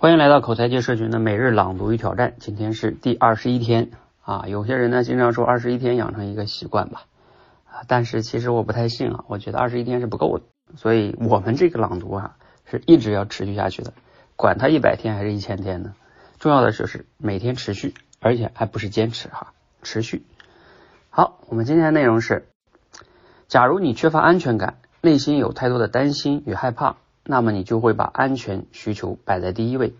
欢迎来到口才界社群的每日朗读与挑战，今天是第二十一天啊。有些人呢经常说二十一天养成一个习惯吧啊，但是其实我不太信啊，我觉得二十一天是不够的，所以我们这个朗读啊是一直要持续下去的，管它一百天还是一千天呢，重要的就是每天持续，而且还不是坚持哈，持续。好，我们今天的内容是，假如你缺乏安全感，内心有太多的担心与害怕。那么你就会把安全需求摆在第一位，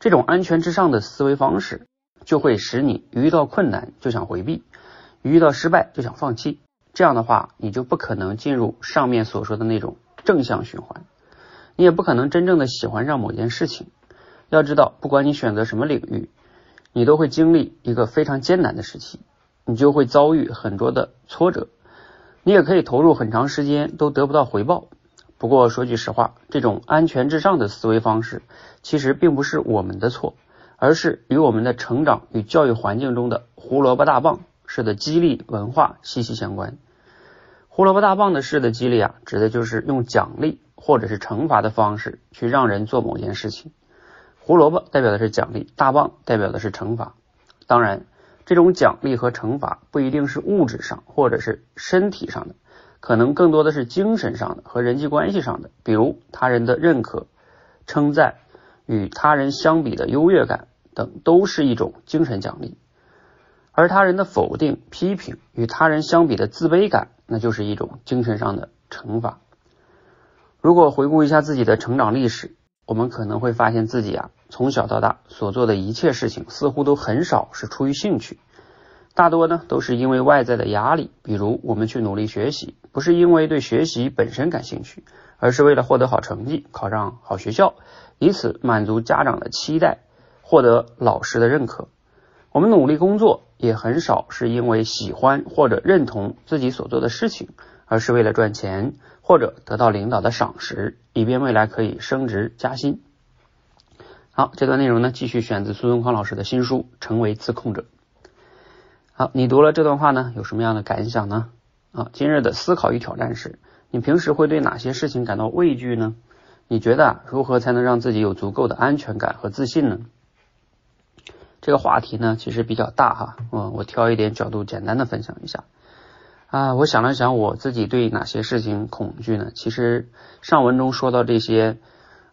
这种安全至上的思维方式，就会使你遇到困难就想回避，遇到失败就想放弃。这样的话，你就不可能进入上面所说的那种正向循环，你也不可能真正的喜欢上某件事情。要知道，不管你选择什么领域，你都会经历一个非常艰难的时期，你就会遭遇很多的挫折，你也可以投入很长时间都得不到回报。不过说句实话，这种安全至上的思维方式，其实并不是我们的错，而是与我们的成长与教育环境中的胡萝卜大棒式的激励文化息息相关。胡萝卜大棒的式的激励啊，指的就是用奖励或者是惩罚的方式去让人做某件事情。胡萝卜代表的是奖励，大棒代表的是惩罚。当然，这种奖励和惩罚不一定是物质上或者是身体上的。可能更多的是精神上的和人际关系上的，比如他人的认可、称赞与他人相比的优越感等，都是一种精神奖励；而他人的否定、批评与他人相比的自卑感，那就是一种精神上的惩罚。如果回顾一下自己的成长历史，我们可能会发现自己啊，从小到大所做的一切事情，似乎都很少是出于兴趣。大多呢都是因为外在的压力，比如我们去努力学习，不是因为对学习本身感兴趣，而是为了获得好成绩，考上好学校，以此满足家长的期待，获得老师的认可。我们努力工作也很少是因为喜欢或者认同自己所做的事情，而是为了赚钱或者得到领导的赏识，以便未来可以升职加薪。好，这段内容呢继续选自苏东康老师的新书《成为自控者》。好，你读了这段话呢，有什么样的感想呢？啊，今日的思考与挑战是：你平时会对哪些事情感到畏惧呢？你觉得如何才能让自己有足够的安全感和自信呢？这个话题呢，其实比较大哈，嗯，我挑一点角度简单的分享一下。啊，我想了想，我自己对哪些事情恐惧呢？其实上文中说到这些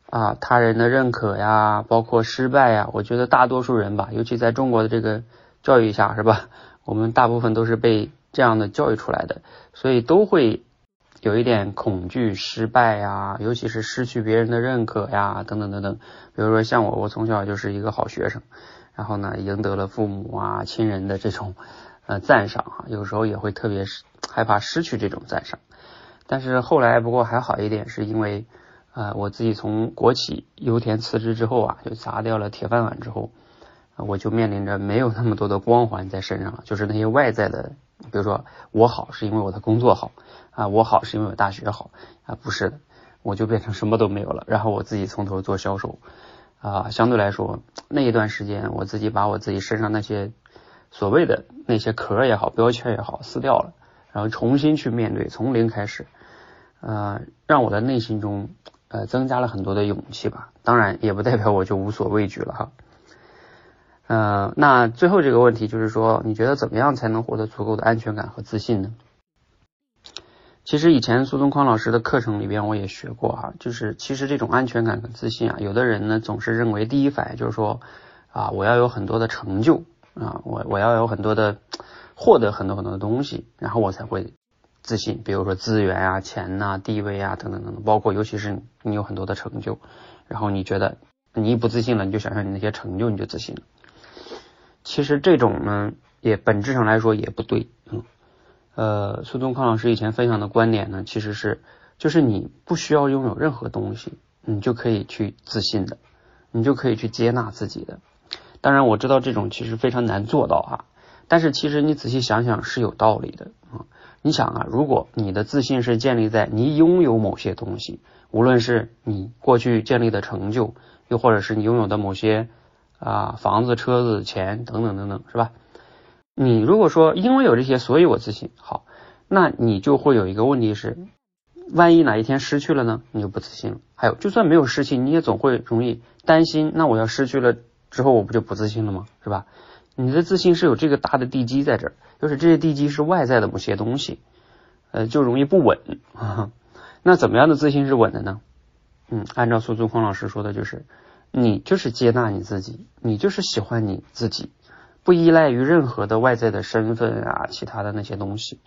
啊，他人的认可呀，包括失败呀，我觉得大多数人吧，尤其在中国的这个教育下，是吧？我们大部分都是被这样的教育出来的，所以都会有一点恐惧失败呀，尤其是失去别人的认可呀，等等等等。比如说像我，我从小就是一个好学生，然后呢，赢得了父母啊、亲人的这种呃赞赏哈，有时候也会特别害怕失去这种赞赏。但是后来不过还好一点，是因为呃我自己从国企油田辞职之后啊，就砸掉了铁饭碗之后。我就面临着没有那么多的光环在身上了，就是那些外在的，比如说我好是因为我的工作好啊，我好是因为我大学好啊，不是的，我就变成什么都没有了，然后我自己从头做销售啊，相对来说那一段时间，我自己把我自己身上那些所谓的那些壳也好，标签也好撕掉了，然后重新去面对，从零开始，呃，让我的内心中呃增加了很多的勇气吧，当然也不代表我就无所畏惧了哈。呃，那最后这个问题就是说，你觉得怎么样才能获得足够的安全感和自信呢？其实以前苏东宽老师的课程里边我也学过哈，就是其实这种安全感和自信啊，有的人呢总是认为第一反应就是说啊，我要有很多的成就啊，我我要有很多的获得很多很多的东西，然后我才会自信。比如说资源啊、钱呐、地位啊等等等等，包括尤其是你有很多的成就，然后你觉得你一不自信了，你就想象你那些成就，你就自信了。其实这种呢，也本质上来说也不对，嗯，呃，苏东康老师以前分享的观点呢，其实是，就是你不需要拥有任何东西，你就可以去自信的，你就可以去接纳自己的。当然我知道这种其实非常难做到哈，但是其实你仔细想想是有道理的啊。你想啊，如果你的自信是建立在你拥有某些东西，无论是你过去建立的成就，又或者是你拥有的某些。啊，房子、车子、钱等等等等，是吧？你如果说因为有这些，所以我自信，好，那你就会有一个问题是，万一哪一天失去了呢，你就不自信了。还有，就算没有失去，你也总会容易担心。那我要失去了之后，我不就不自信了吗？是吧？你的自信是有这个大的地基在这儿，就是这些地基是外在的某些东西，呃，就容易不稳。那怎么样的自信是稳的呢？嗯，按照苏苏匡老师说的，就是你就是接纳你自己，你就是喜欢你自己，不依赖于任何的外在的身份啊，其他的那些东西。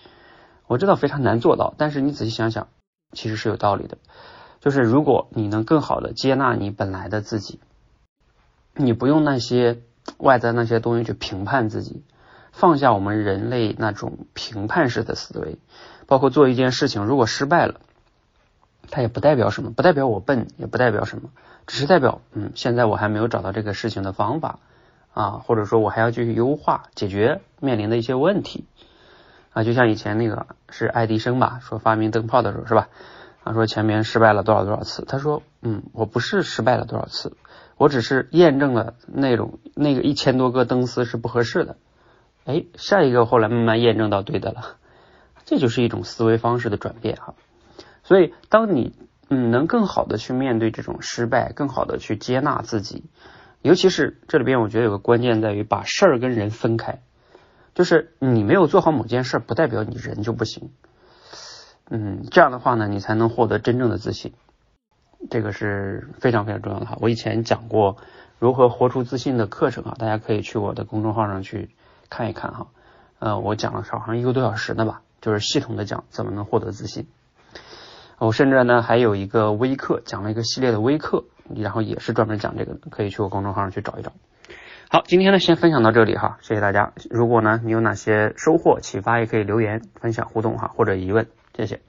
我知道非常难做到，但是你仔细想想，其实是有道理的。就是如果你能更好的接纳你本来的自己，你不用那些外在那些东西去评判自己，放下我们人类那种评判式的思维，包括做一件事情如果失败了，它也不代表什么，不代表我笨，也不代表什么，只是代表嗯，现在我还没有找到这个事情的方法啊，或者说我还要继续优化解决面临的一些问题。啊，就像以前那个是爱迪生吧，说发明灯泡的时候是吧？啊，说前面失败了多少多少次，他说，嗯，我不是失败了多少次，我只是验证了那种那个一千多个灯丝是不合适的。哎，下一个后来慢慢验证到对的了，这就是一种思维方式的转变哈。所以，当你嗯能更好的去面对这种失败，更好的去接纳自己，尤其是这里边，我觉得有个关键在于把事儿跟人分开。就是你没有做好某件事，不代表你人就不行。嗯，这样的话呢，你才能获得真正的自信。这个是非常非常重要的哈。我以前讲过如何活出自信的课程啊，大家可以去我的公众号上去看一看哈。呃，我讲了好像一个多小时呢吧，就是系统的讲怎么能获得自信。我甚至呢还有一个微课，讲了一个系列的微课，然后也是专门讲这个的，可以去我公众号上去找一找。好，今天呢先分享到这里哈，谢谢大家。如果呢你有哪些收获、启发，也可以留言分享互动哈，或者疑问，谢谢。